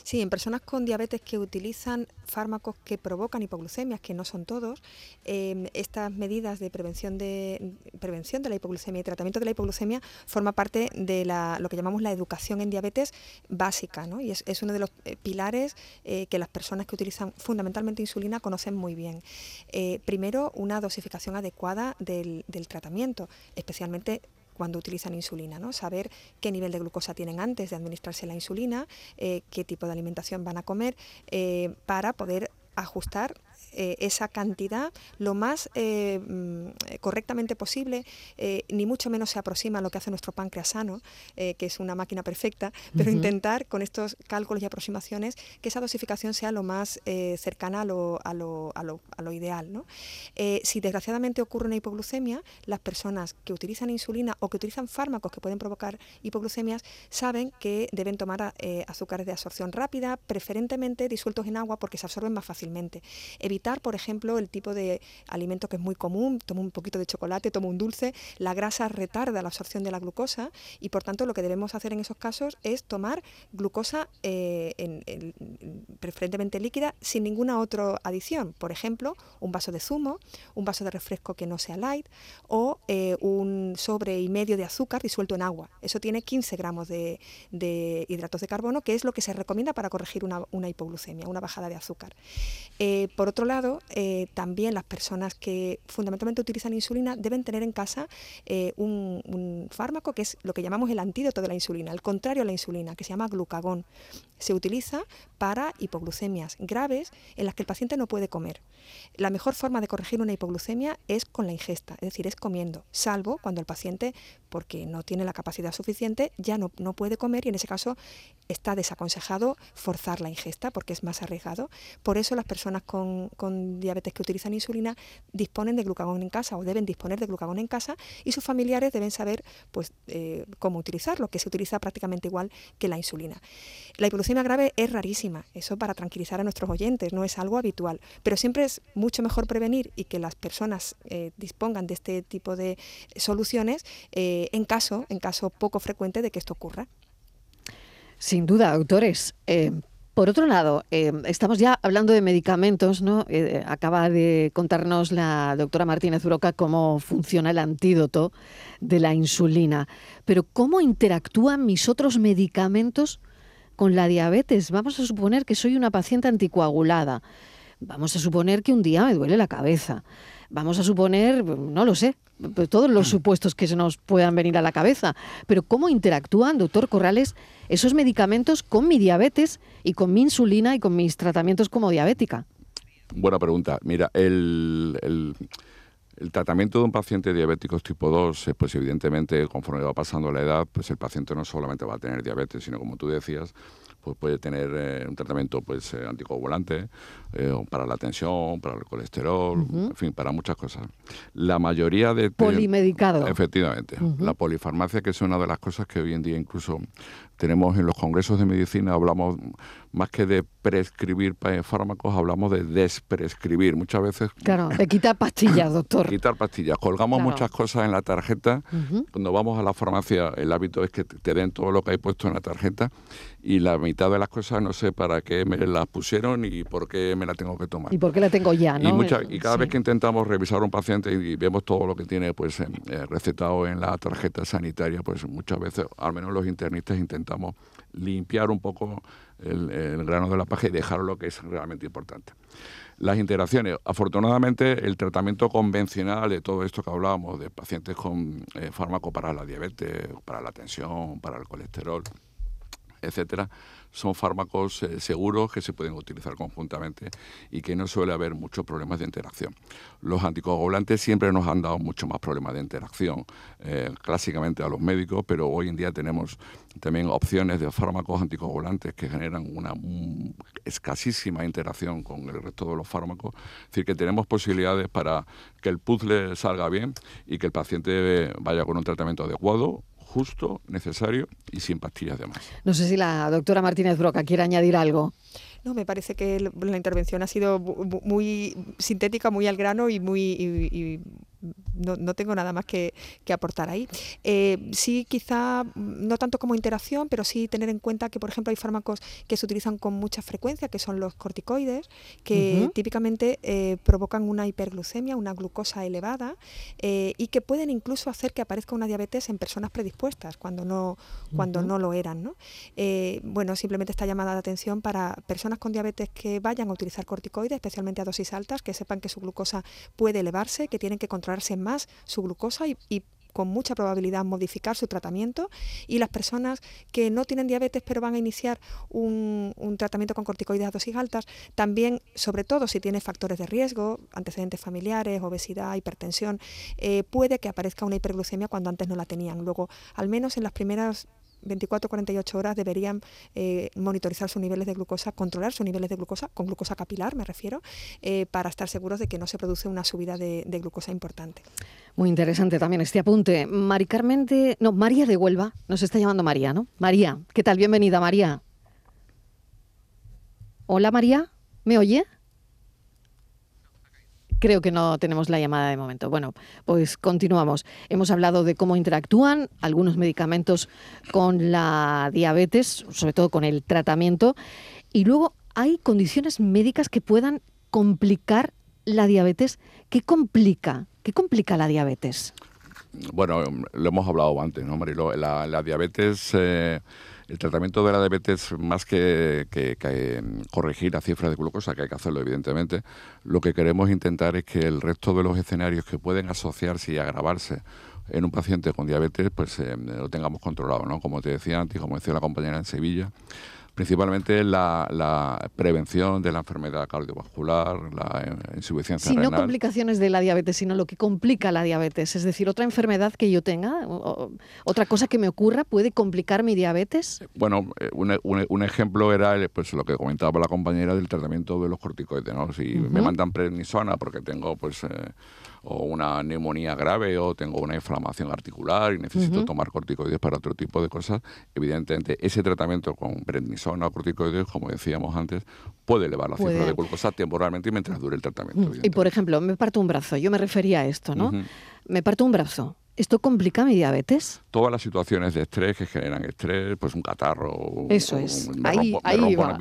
Sí, en personas con diabetes que utilizan fármacos que provocan hipoglucemias, que no son todos, em, estas medidas de prevención de, prevención de la hipoglucemia y tratamiento de la hipoglucemia forma parte de la, lo que llamamos la educación en diabetes básica, ¿no? y es, uno de los eh, pilares eh, que las personas que utilizan fundamentalmente insulina conocen muy bien. Eh, primero, una dosificación adecuada del tratamiento, especialmente cuando utilizan insulina, ¿no? Saber qué nivel de glucosa tienen antes de administrarse la insulina, eh, qué tipo de alimentación van a comer, eh, para poder ajustar eh, esa cantidad lo más eh, mm, correctamente posible, eh, ni mucho menos se aproxima a lo que hace nuestro páncreas sano, que es una máquina perfecta, pero intentar con estos cálculos y aproximaciones que esa dosificación sea lo más cercana a lo, a lo, a lo, a lo ideal. ¿no? si desgraciadamente ocurre una hipoglucemia, las personas que utilizan insulina o que utilizan fármacos que pueden provocar hipoglucemias saben que deben tomar azúcares de absorción rápida, preferentemente disueltos en agua porque se absorben más fácilmente por ejemplo, el tipo de alimento que es muy común, tomo un poquito de chocolate, tomo un dulce, la grasa retarda la absorción de la glucosa y por tanto lo que debemos hacer en esos casos es tomar glucosa eh, preferentemente líquida sin ninguna otra adición, por ejemplo, un vaso de zumo, un vaso de refresco que no sea light o eh, un sobre y medio de azúcar disuelto en agua. Eso tiene 15 gramos de, hidratos de carbono, que es lo que se recomienda para corregir una, hipoglucemia, una bajada de azúcar. Eh, por otro lado, eh, también las personas que fundamentalmente utilizan insulina deben tener en casa eh, un, fármaco que es lo que llamamos el antídoto de la insulina, el contrario a la insulina, que se llama glucagón. Se utiliza para hipoglucemias graves en las que el paciente no puede comer. La mejor forma de corregir una hipoglucemia es con la ingesta, es decir, es comiendo, salvo cuando el paciente, porque no tiene la capacidad suficiente, ya no, no puede comer y en ese caso está desaconsejado forzar la ingesta porque es más arriesgado. Por eso las personas con, diabetes que utilizan insulina disponen de glucagón en casa o deben disponer de glucagón en casa y sus familiares deben saber pues, eh, cómo utilizarlo, que se utiliza prácticamente igual que la insulina. La hipoglucemia grave es rarísima, eso para tranquilizar a nuestros oyentes, no es algo habitual, pero siempre es mucho mejor prevenir y que las personas eh, dispongan de este tipo de soluciones eh, en caso, en caso poco frecuente de que esto ocurra. Sin duda, autores. Eh, por otro lado, eh, estamos ya hablando de medicamentos, ¿no? Eh, acaba de contarnos la doctora Martínez Broca cómo funciona el antídoto de la insulina. Pero ¿cómo interactúan mis otros medicamentos con la diabetes? Vamos a suponer que soy una paciente anticoagulada. Vamos a suponer que un día me duele la cabeza. Vamos a suponer, no lo sé, todos los mm. supuestos que se nos puedan venir a la cabeza. Pero ¿cómo interactúan, doctor Corrales, esos medicamentos con mi diabetes y con mi insulina y con mis tratamientos como diabética? Buena pregunta. Mira, el, el, tratamiento de un paciente diabético tipo 2, eh, pues evidentemente conforme va pasando la edad, pues el paciente no solamente va a tener diabetes, sino como tú decías, pues puede tener eh, un tratamiento pues eh, anticoagulante eh, para la tensión, para el colesterol, en fin, para muchas cosas. La mayoría de... Polimedicado. Efectivamente. La polifarmacia, que es una de las cosas que hoy en día incluso tenemos en los congresos de medicina, hablamos más que de prescribir fármacos, hablamos de desprescribir. Muchas veces... Claro, de quitar pastillas, doctor. quitar pastillas. Colgamos muchas cosas en la tarjeta. Cuando vamos a la farmacia, el hábito es que te den todo lo que hay puesto en la tarjeta y la mitad de las cosas no sé para qué me las pusieron y por qué me la tengo que tomar. Y por qué la tengo ya, ¿no? Y, cada vez que intentamos revisar a un paciente y vemos todo lo que tiene pues eh, recetado en la tarjeta sanitaria, pues muchas veces, al menos los internistas, intentamos limpiar un poco el, grano de la paja y dejar lo que es realmente importante. Las interacciones, afortunadamente el tratamiento convencional de todo esto que hablábamos, de pacientes con eh, fármaco para la diabetes, para la tensión, para el colesterol, etcétera, son fármacos eh, seguros que se pueden utilizar conjuntamente y que no suele haber muchos problemas de interacción. Los anticoagulantes siempre nos han dado mucho más problemas de interacción, eh, clásicamente a los médicos, pero hoy en día tenemos también opciones de fármacos anticoagulantes que generan una escasísima interacción con el resto de los fármacos. Es decir, que tenemos posibilidades para que el puzzle salga bien y que el paciente vaya con un tratamiento adecuado justo, necesario y sin pastillas de más. No sé si la doctora Martínez Broca quiere añadir algo. No, me parece que la intervención ha sido muy sintética, muy al grano y muy no, tengo nada más que, aportar ahí. Eh, sí, quizá no tanto como interacción, pero sí tener en cuenta que, por ejemplo, hay fármacos que se utilizan con mucha frecuencia, que son los corticoides, que típicamente eh, provocan una hiperglucemia, una glucosa elevada, eh, y que pueden incluso hacer que aparezca una diabetes en personas predispuestas cuando no, cuando no lo eran. ¿no? bueno, simplemente está llamada de atención para personas con diabetes que vayan a utilizar corticoides, especialmente a dosis altas, que sepan que su glucosa puede elevarse, que tienen que más su glucosa y, con mucha probabilidad modificar su tratamiento y las personas que no tienen diabetes pero van a iniciar un, tratamiento con corticoides a dosis altas, también, sobre todo si tiene factores de riesgo, antecedentes familiares, obesidad, hipertensión, eh, puede que aparezca una hiperglucemia cuando antes no la tenían. Luego, al menos en las primeras 24-48 horas deberían eh, monitorizar sus niveles de glucosa, controlar sus niveles de glucosa, con glucosa capilar me refiero, eh, para estar seguros de que no se produce una subida de, glucosa importante. Muy interesante también este apunte. Mari Carmen de... No, María de Huelva, nos está llamando María, ¿no? María, ¿qué tal? Bienvenida, María. Hola, María, ¿me oye? Creo que no tenemos la llamada de momento. Bueno, pues continuamos. Hemos hablado de cómo interactúan algunos medicamentos con la diabetes, sobre todo con el tratamiento, y luego hay condiciones médicas que puedan complicar la diabetes. ¿Qué complica? ¿Qué complica la diabetes? Bueno, lo hemos hablado antes, ¿no, Marilo? La, diabetes... Eh, El tratamiento de la diabetes, más que, corregir la cifra de glucosa, que hay que hacerlo evidentemente, lo que queremos intentar es que el resto de los escenarios que pueden asociarse y agravarse en un paciente con diabetes, pues eh, lo tengamos controlado, ¿no? Como te decía antes, como decía la compañera en Sevilla, principalmente la, prevención de la enfermedad cardiovascular, la eh, insuficiencia sí, renal. no complicaciones de la diabetes, sino lo que complica la diabetes. Es decir, otra enfermedad que yo tenga, otra cosa que me ocurra, puede complicar mi diabetes. Bueno, eh, un, ejemplo era pues lo que comentaba la compañera del tratamiento de los corticoides. ¿no? Si me mandan prednisona porque tengo pues eh, o una neumonía grave o tengo una inflamación articular y necesito tomar corticoides para otro tipo de cosas, evidentemente ese tratamiento con prednisona o corticoides, como decíamos antes, puede elevar la cifra de glucosa temporalmente y mientras dure el tratamiento. Y por ejemplo, me parto un brazo, yo me refería a esto, ¿no? Me parto un brazo ¿Esto complica mi diabetes? Todas las situaciones de estrés que generan estrés, pues un catarro. Eso es. ahí, ahí va.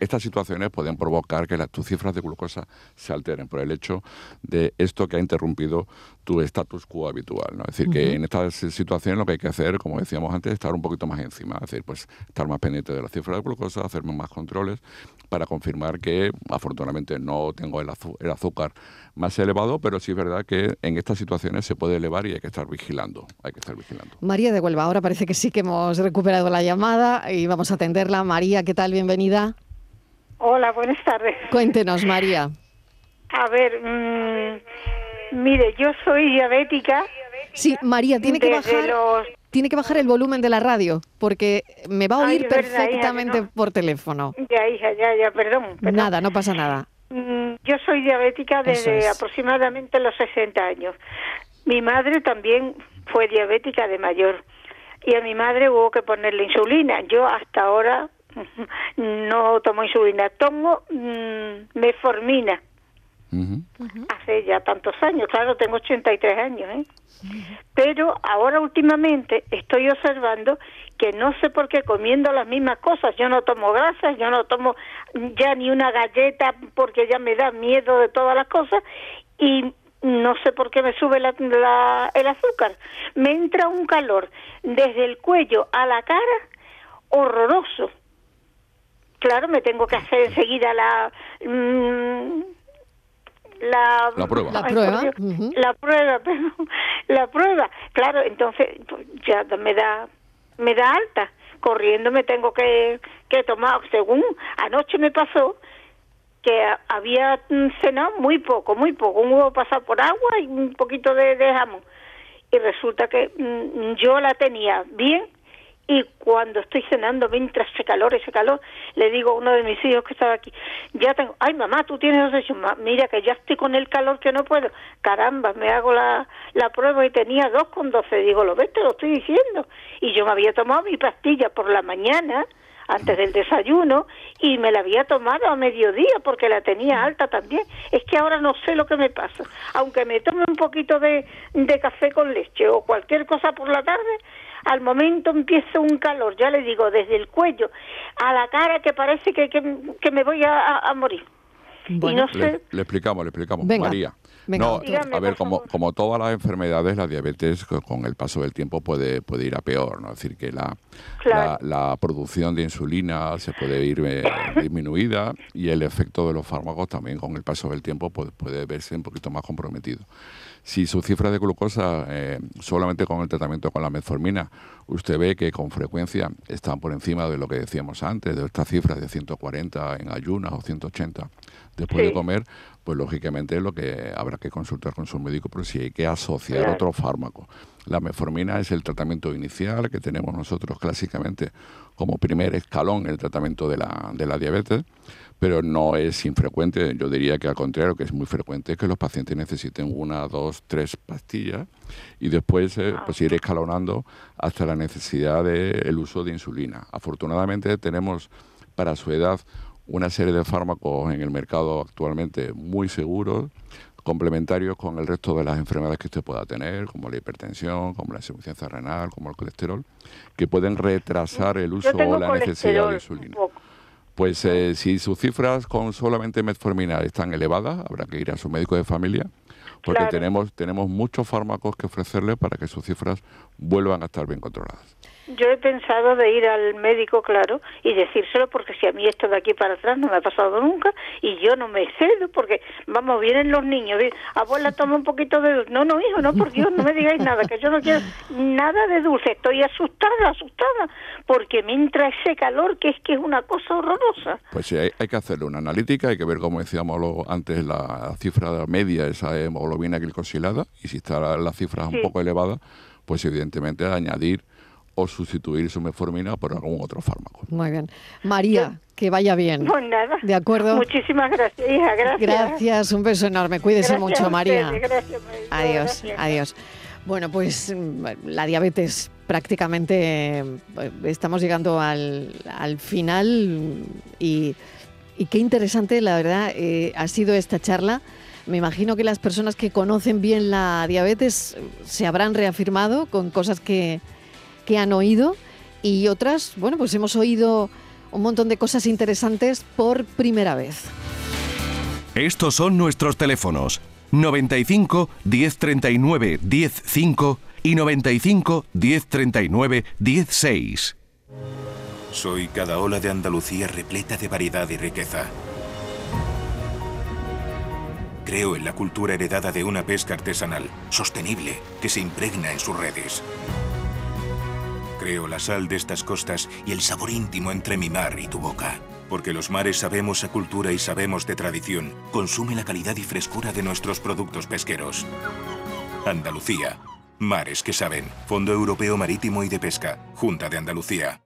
Estas situaciones pueden provocar que las, tus cifras de glucosa se alteren por el hecho de esto que ha interrumpido tu status quo habitual. ¿no? Es decir, que en estas situaciones lo que hay que hacer, como decíamos antes, es estar un poquito más encima. Es decir, pues estar más pendiente de la cifra de glucosa, hacerme más controles para confirmar que afortunadamente no tengo el, el azúcar más elevado, pero sí es verdad que en estas situaciones se puede elevar y hay que estar vigilando. Hay que estar vigilando. María de Huelva, ahora parece que sí que hemos recuperado la llamada y vamos a atenderla. María, ¿qué tal? Bienvenida. Hola, buenas tardes. Cuéntenos, María. A ver, mm, mire, yo soy diabética. Sí, María, tiene que bajar. Tiene que bajar el volumen de la radio porque me va a oír perfectamente por teléfono. Ya, hija, ya, ya, perdón. Nada, no pasa nada. Mm, yo soy diabética desde aproximadamente los 60 años. Mi madre también fue diabética de mayor y a mi madre hubo que ponerle insulina. Yo hasta ahora no tomo insulina, tomo mm, meformina. Hace ya tantos años, claro, tengo 83 años, ¿eh? Pero ahora últimamente estoy observando que no sé por qué comiendo las mismas cosas, yo no tomo grasas, yo no tomo ya ni una galleta porque ya me da miedo de todas las cosas y no sé por qué me sube la, el azúcar. Me entra un calor desde el cuello a la cara horroroso. Claro, me tengo que hacer enseguida la... Mm, la, prueba. La prueba. La prueba, la prueba. Claro, entonces pues, ya me da me da alta. Corriendo me tengo que, que tomar. Según anoche me pasó que había cenado muy poco, muy poco. Un huevo pasado por agua y un poquito de, de jamón. Y resulta que mm, yo la tenía bien y cuando estoy cenando, mientras ese calor, ese calor, le digo a uno de mis hijos que estaba aquí, ya tengo, ay mamá, tú tienes obsesión, mira que ya estoy con el calor que no puedo, caramba, me hago la, la prueba y tenía dos con doce, digo, lo ves, te lo estoy diciendo, y yo me había tomado mi pastilla por la mañana, antes del desayuno y me la había tomado a mediodía porque la tenía alta también. Es que ahora no sé lo que me pasa. Aunque me tome un poquito de, de café con leche o cualquier cosa por la tarde, al momento empieza un calor, ya le digo, desde el cuello a la cara que parece que, que, me voy a, morir. Bueno, le, explicamos, le explicamos. María. no, a ver, como, como todas las enfermedades, la diabetes con el paso del tiempo puede, puede ir a peor, ¿no? Es decir, que la, la, producción de insulina se puede ir eh, disminuida y el efecto de los fármacos también con el paso del tiempo puede, puede verse un poquito más comprometido. Si su cifra de glucosa, eh, solamente con el tratamiento con la metformina, usted ve que con frecuencia están por encima de lo que decíamos antes, de estas cifras de 140 en ayunas o 180 después de comer, pues lógicamente es lo que habrá que consultar con su médico, pero si hay que asociar otro fármaco. La metformina es el tratamiento inicial que tenemos nosotros clásicamente como primer escalón en el tratamiento de la, de la diabetes pero no es infrecuente, yo diría que al contrario, que es muy frecuente que los pacientes necesiten una, dos, tres pastillas y después eh, pues ir escalonando hasta la necesidad del uso de insulina. Afortunadamente tenemos para su edad una serie de fármacos en el mercado actualmente muy seguros, complementarios con el resto de las enfermedades que usted pueda tener, como la hipertensión, como la insuficiencia renal, como el colesterol, que pueden retrasar el uso o la necesidad de insulina. Pues eh, si sus cifras con solamente metformina están elevadas, habrá que ir a su médico de familia, porque tenemos, tenemos muchos fármacos que ofrecerle para que sus cifras vuelvan a estar bien controladas. Yo he pensado de ir al médico, claro, y decírselo porque si a mí esto de aquí para atrás no me ha pasado nunca y yo no me cedo porque, vamos, vienen los niños, abuela toma un poquito de dulce. No, no, hijo, no, por Dios, no me digáis nada, que yo no quiero nada de dulce, estoy asustada, asustada, porque me entra ese calor que es que es una cosa horrorosa. Pues sí, hay, que hacerle una analítica, hay que ver, como decíamos antes, la, cifra media, esa hemoglobina glicosilada, y si está la, cifra un poco elevada, pues evidentemente añadir o sustituir su metformina por algún otro fármaco. Muy bien. María, que vaya bien. Pues nada. ¿De acuerdo? Muchísimas gracias, hija, gracias. Gracias, un beso enorme. Cuídese mucho, María. gracias, Adiós, adiós. Bueno, pues la diabetes prácticamente eh, estamos llegando al, final y, qué interesante, la verdad, eh, ha sido esta charla. Me imagino que las personas que conocen bien la diabetes se habrán reafirmado con cosas que, que han oído y otras, bueno, pues hemos oído un montón de cosas interesantes por primera vez. Estos son nuestros teléfonos 95 1039 105 y 95 1039 16. Soy cada ola de Andalucía repleta de variedad y riqueza. Creo en la cultura heredada de una pesca artesanal, sostenible, que se impregna en sus redes. Creo la sal de estas costas y el sabor íntimo entre mi mar y tu boca. Porque los mares sabemos a cultura y sabemos de tradición. Consume la calidad y frescura de nuestros productos pesqueros. Andalucía. Mares que saben. Fondo Europeo Marítimo y de Pesca. Junta de Andalucía.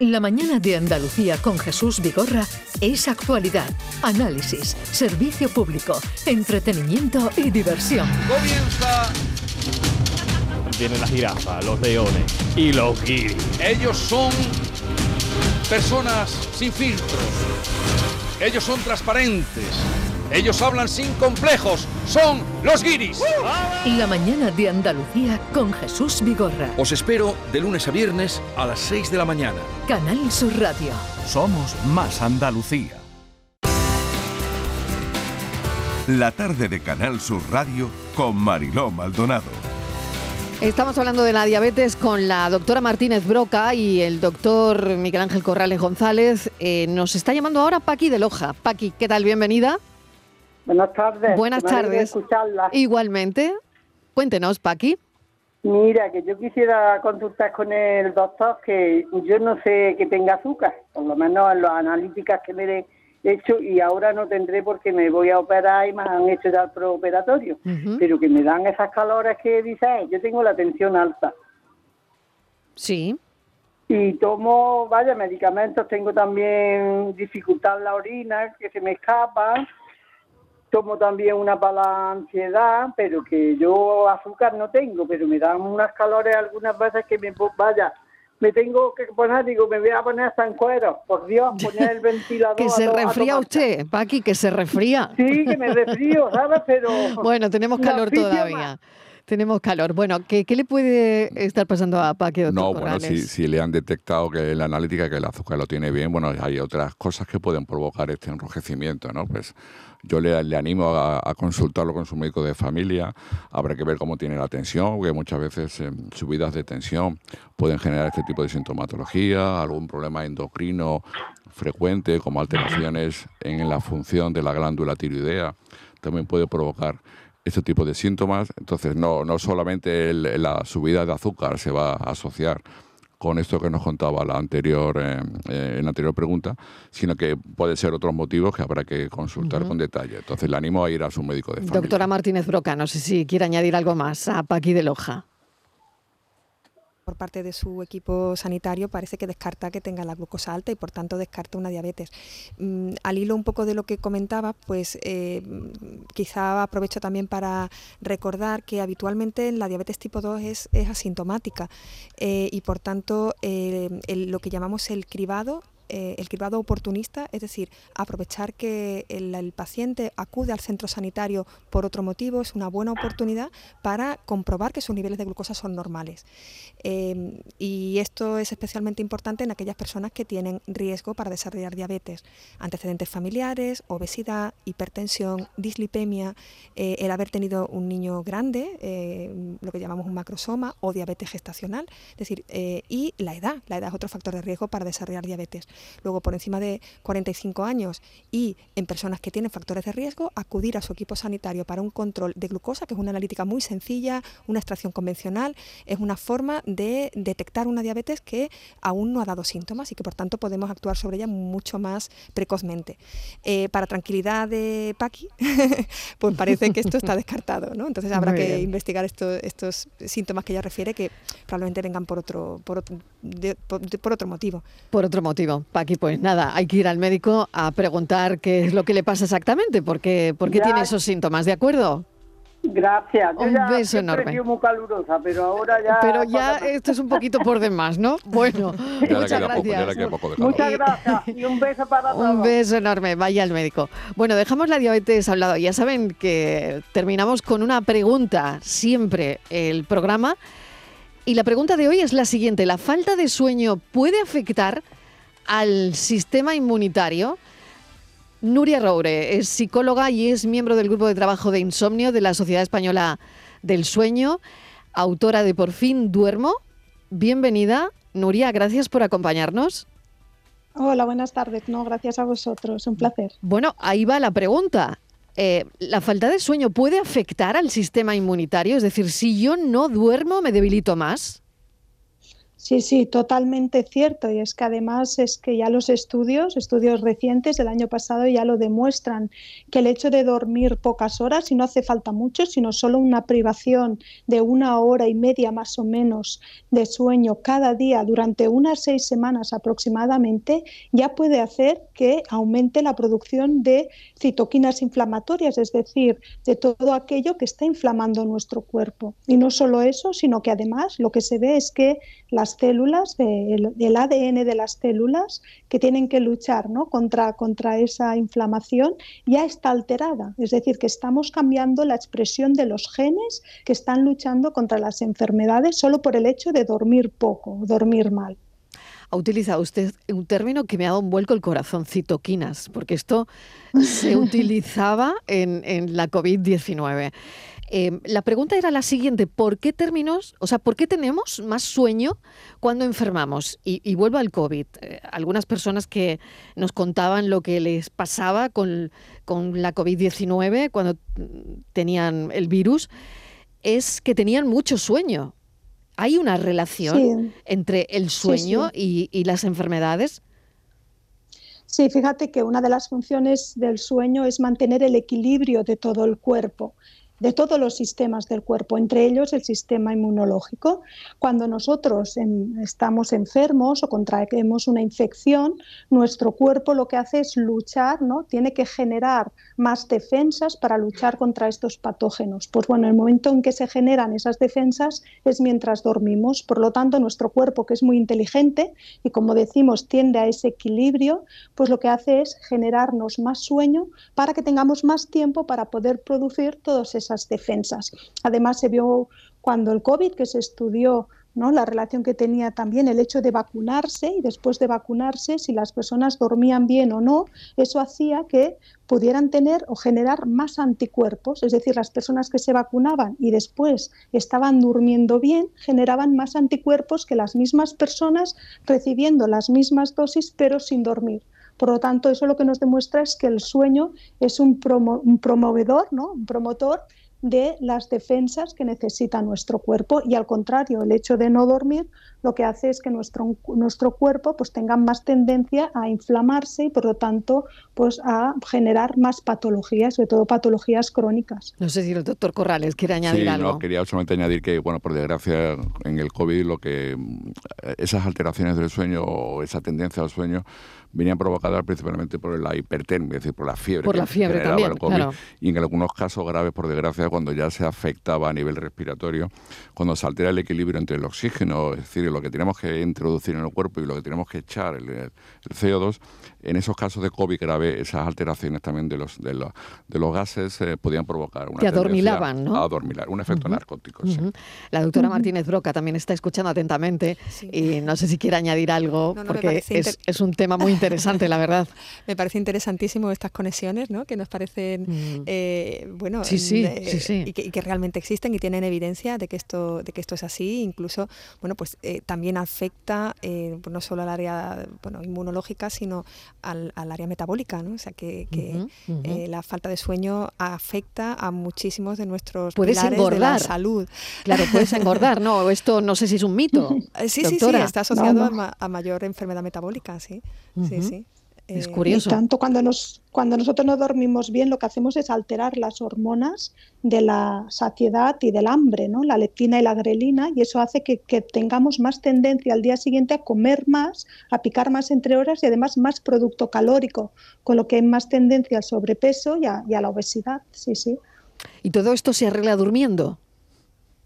La mañana de Andalucía con Jesús Vigorra es actualidad, análisis, servicio público, entretenimiento y diversión. Comienza. Vienen la jirafa, los leones y los guiris. Ellos son personas sin filtros. Ellos son transparentes ellos hablan sin complejos. Son los guiris. La mañana de Andalucía con Jesús Vigorra. Os espero de lunes a viernes a las 6 de la mañana. Canal Sur Radio. Somos más Andalucía. La tarde de Canal Sur Radio con Mariló Maldonado. Estamos hablando de la diabetes con la doctora Martínez Broca y el doctor Miguel Ángel Corrales González. Eh, nos está llamando ahora Paqui de Loja. Paqui, ¿qué tal? Bienvenida. Buenas tardes. Buenas tardes. Igualmente. Cuéntenos, Paqui. Mira, que yo quisiera consultar con el doctor que yo no sé que tenga azúcar, por lo menos en las analíticas que me he hecho y ahora no tendré porque me voy a operar y me han hecho ya el preoperatorio, pero que me dan esas calores que dices, yo tengo la tensión alta. Sí. Y tomo, vaya, medicamentos, tengo también dificultad en la orina, que se me escapa, tomo también una para la ansiedad, pero que yo azúcar no tengo, pero me dan unas calores algunas veces que me vaya, me tengo que poner, digo, me voy a poner hasta en cuero, por Dios, poner el ventilador. que se refría usted, Paqui, que se refría. Sí, que me refrío, ¿sabes? Pero... Bueno, tenemos calor todavía. Tenemos calor. Bueno, ¿qué, ¿qué, le puede estar pasando a Paqui, doctor No, bueno, si, si, le han detectado que en la analítica que el azúcar lo tiene bien, bueno, hay otras cosas que pueden provocar este enrojecimiento, ¿no? Pues yo le, animo a, consultarlo con su médico de familia. Habrá que ver cómo tiene la tensión, porque muchas veces eh, subidas de tensión pueden generar este tipo de sintomatología, algún problema endocrino frecuente, como alteraciones en la función de la glándula tiroidea, también puede provocar este tipo de síntomas. Entonces, no, no solamente la subida de azúcar se va a asociar con esto que nos contaba la anterior, eh, eh, en la anterior pregunta, sino que puede ser otros motivos que habrá que consultar con detalle. Entonces le animo a ir a su médico de familia. Doctora Martínez Broca, no sé si quiere añadir algo más a Paqui de Loja por parte de su equipo sanitario parece que descarta que tenga la glucosa alta y por tanto descarta una diabetes. Mm, al hilo un poco de lo que comentaba, pues eh, quizá aprovecho también para recordar que habitualmente la diabetes tipo 2 es, asintomática eh, y por tanto eh, lo que llamamos el cribado eh, el cribado oportunista, es decir, aprovechar que el, paciente acude al centro sanitario por otro motivo, es una buena oportunidad para comprobar que sus niveles de glucosa son normales. Em, y esto es especialmente importante en aquellas personas que tienen riesgo para desarrollar diabetes, antecedentes familiares, obesidad, hipertensión, dislipemia, eh, el haber tenido un niño grande, eh, lo que llamamos un macrosoma, o diabetes gestacional, es decir, y la edad. La edad es otro factor de riesgo para desarrollar diabetes. Luego, por encima de 45 años y en personas que tienen factores de riesgo, acudir a su equipo sanitario para un control de glucosa, que es una analítica muy sencilla, una extracción convencional, es una forma de detectar una diabetes que aún no ha dado síntomas y que por tanto podemos actuar sobre ella mucho más precozmente. Eh, para tranquilidad de Paqui, pues parece que esto está descartado, ¿no? Entonces habrá que investigar estos síntomas que ella refiere que probablemente vengan por otro, por otro, por otro motivo. Por otro motivo, Paqui, pues nada, hay que ir al médico a preguntar qué es lo que le pasa exactamente, porque, porque tiene esos síntomas, ¿de acuerdo? Gracias. un beso enorme. muy calurosa, pero ahora ya. Pero ya esto es un poquito por demás, ¿no? Bueno, muchas gracias. muchas gracias y un beso para todos. Un beso enorme. Vaya al médico. Bueno, dejamos la diabetes al lado. Ya saben que terminamos con una pregunta siempre el programa. Y la pregunta de hoy es la siguiente. ¿La falta de sueño puede afectar al sistema inmunitario? Nuria Roure es psicóloga y es miembro del grupo de trabajo de insomnio de la Sociedad Española del Sueño, autora de Por fin duermo. Bienvenida, Nuria, gracias por acompañarnos. Hola, buenas tardes. No, gracias a vosotros, un placer. Bueno, ahí va la pregunta. Eh, ¿La falta de sueño puede afectar al sistema inmunitario? Es decir, si yo no duermo, ¿me debilito más? Sí, sí, totalmente cierto. Y es que además es que ya los estudios, estudios recientes del año pasado ya lo demuestran, que el hecho de dormir pocas horas, y no hace falta mucho, sino solo una privación de una hora y media más o menos de sueño cada día durante unas seis semanas aproximadamente, ya puede hacer que aumente la producción de citoquinas inflamatorias, es decir, de todo aquello que está inflamando nuestro cuerpo. Y no solo eso, sino que además lo que se ve es que las células, del ADN de las células que tienen que luchar ¿no? contra, contra esa inflamación, ya está alterada. Es decir, que estamos cambiando la expresión de los genes que están luchando contra las enfermedades solo por el hecho de dormir poco, dormir mal ha utilizado usted un término que me ha dado un vuelco el corazón, citoquinas, porque esto se utilizaba en, en la COVID-19. Em, la pregunta era la siguiente, ¿por qué términos, o sea, por qué tenemos más sueño cuando enfermamos? Y, vuelvo al COVID. Eh, algunas personas que nos contaban lo que les pasaba con, la COVID-19 cuando tenían el virus, es que tenían mucho sueño. ¿Hay una relación entre el sueño Y, y las enfermedades? Sí, fíjate que una de las funciones del sueño es mantener el equilibrio de todo el cuerpo de todos los sistemas del cuerpo, entre ellos el sistema inmunológico. Cuando nosotros estamos enfermos o contraemos una infección, nuestro cuerpo lo que hace es luchar, ¿no? Tiene que generar más defensas para luchar contra estos patógenos. Pues bueno, el momento en que se generan esas defensas es mientras dormimos. Por lo tanto, nuestro cuerpo, que es muy inteligente y como decimos tiende a ese equilibrio, pues lo que hace es generarnos más sueño para que tengamos más tiempo para poder producir todos esos defensas. Además, se vio cuando el COVID, que se estudió ¿no? la relación que tenía también el hecho de vacunarse y después de vacunarse, si las personas dormían bien o no, eso hacía que pudieran tener o generar más anticuerpos, es decir, las personas que se vacunaban y después estaban durmiendo bien, generaban más anticuerpos que las mismas personas recibiendo las mismas dosis pero sin dormir. Por lo tanto, eso lo que nos demuestra es que el sueño es un, promovedor, ¿no? un promotor de las defensas que necesita nuestro cuerpo y al contrario, el hecho de no dormir lo que hace es que nuestro, nuestro cuerpo pues tenga más tendencia a inflamarse y por lo tanto pues a generar más patologías, sobre todo patologías crónicas. No sé si el doctor Corrales quiere añadir sí, algo. No, quería solamente añadir que, bueno, por desgracia en el COVID lo que esas alteraciones del sueño o esa tendencia al sueño venían provocadas principalmente por la hipertermia, es decir, por la fiebre. Por la fiebre también, Y en algunos casos graves, por desgracia, cuando ya se afectaba a nivel respiratorio, cuando se altera el equilibrio entre el oxígeno, es decir, lo que tenemos que introducir en el cuerpo y lo que tenemos que echar, el, el CO2, en esos casos de COVID grave, esas alteraciones también de los, de los, de los gases eh, podían provocar una Te adormilaban, ¿no? A adormilar, un efecto narcótico. sí. La doctora Martínez Broca también está escuchando atentamente y no sé si quiere añadir algo No, no, me porque es, inter- es un tema muy interesante, la verdad. Me parece interesantísimo estas conexiones, ¿no? Que nos parecen, eh, bueno, Mm. Sí, sí, eh, sí, sí. Y, que, y que realmente existen y tienen evidencia de que esto, de que esto es así. Incluso, bueno, pues eh, también afecta no solo al área, bueno, inmunológica, sino al, al área metabólica, ¿no? O sea que, que, eh, la falta de sueño afecta a muchísimos de nuestros Puedes pilares de la engordar. salud. Claro, puedes engordar, ¿no? Esto no sé si es un mito. Sí, sí, sí, está asociado A, ma- a mayor enfermedad metabólica, sí. Sí, sí. Eh, curioso. Y tanto cuando, nos, cuando nosotros no dormimos bien, lo que hacemos es alterar las hormonas de la saciedad y del hambre, ¿no? la leptina y la grelina, y eso hace que, que tengamos más tendencia al día siguiente a comer más, a picar más entre horas y además más producto calórico, con lo que hay más tendencia al sobrepeso y a, y a la obesidad. Sí, sí. Y todo esto se arregla durmiendo.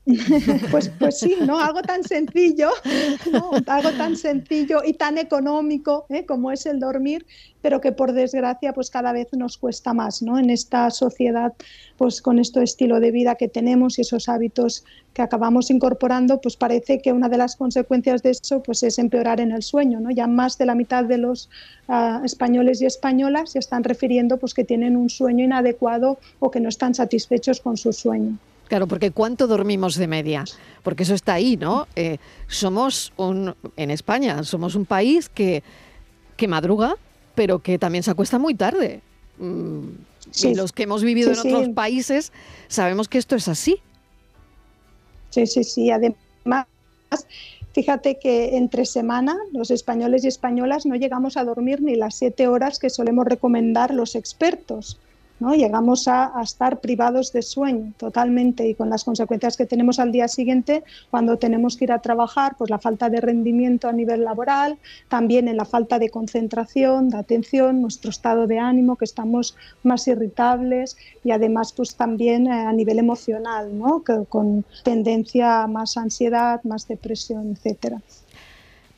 Pues, pues sí, ¿no? Algo tan sencillo, ¿no? algo tan sencillo y tan económico ¿eh? como es el dormir, pero que por desgracia pues cada vez nos cuesta más, ¿no? En esta sociedad, pues con este estilo de vida que tenemos y esos hábitos que acabamos incorporando, pues parece que una de las consecuencias de eso pues es empeorar en el sueño, ¿no? Ya más de la mitad de los ah, españoles y españolas se están refiriendo pues que tienen un sueño inadecuado o que no están satisfechos con su sueño. Claro, porque ¿cuánto dormimos de media? Porque eso está ahí, ¿no? Eh, somos un, en España, somos un país que, que madruga, pero que también se acuesta muy tarde. Mm, Sí. y los que hemos vivido Sí, en otros países sabemos que esto es así. Sí, sí, sí. Además, fíjate que entre semana los españoles y españolas no llegamos a dormir ni las siete horas que solemos recomendar los expertos. ¿No? Llegamos a, estar privados de sueño totalmente y con las consecuencias que tenemos al día siguiente cuando tenemos que ir a trabajar, pues la falta de rendimiento a nivel laboral, también en la falta de concentración, de atención, nuestro estado de ánimo, que estamos más irritables y además pues también eh, a nivel emocional, ¿no? con tendencia a más ansiedad, más depresión, etcétera.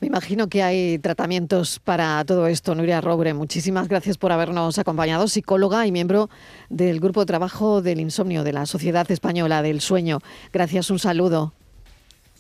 Me imagino que hay tratamientos para todo esto. Nuria Robre, muchísimas gracias por habernos acompañado, psicóloga y miembro del grupo de trabajo del insomnio de la Sociedad Española del Sueño. Gracias, un saludo.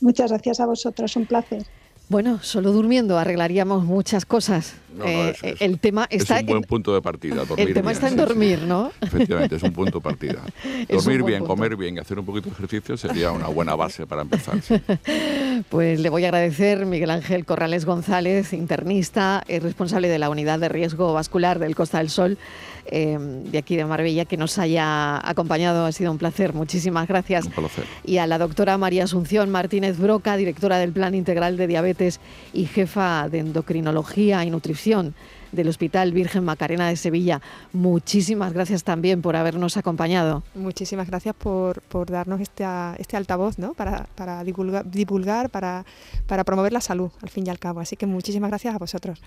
Muchas gracias a vosotros, un placer. Bueno, solo durmiendo arreglaríamos muchas cosas. No, no, Eh, es- el tema Es está un buen en- punto de partida. Dormir el tema bien, está en sí, sí. dormir, ¿no? Efectivamente, es un punto de partida. Dormir bien, punto. comer bien y hacer un poquito de ejercicio sería una buena base para empezar. sí. Pues le voy a agradecer Miguel Ángel Corrales González, internista, es responsable de la unidad de riesgo vascular del Costa del Sol, eh, de aquí de Marbella, que nos haya acompañado. Ha sido un placer. Muchísimas gracias. Un placer. Y a la doctora María Asunción Martínez Broca, directora del Plan Integral de Diabetes y jefa de Endocrinología y Nutrición del Hospital Virgen Macarena de Sevilla. Muchísimas gracias también por habernos acompañado. Muchísimas gracias por, por darnos esta- este altavoz ¿no? para, para divulgar, divulgar para, para promover la salud, al fin y al cabo. Así que muchísimas gracias a vosotros.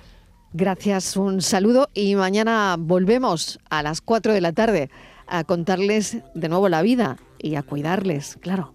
Gracias, un saludo y mañana volvemos a las 4 de la tarde a contarles de nuevo la vida y a cuidarles, claro.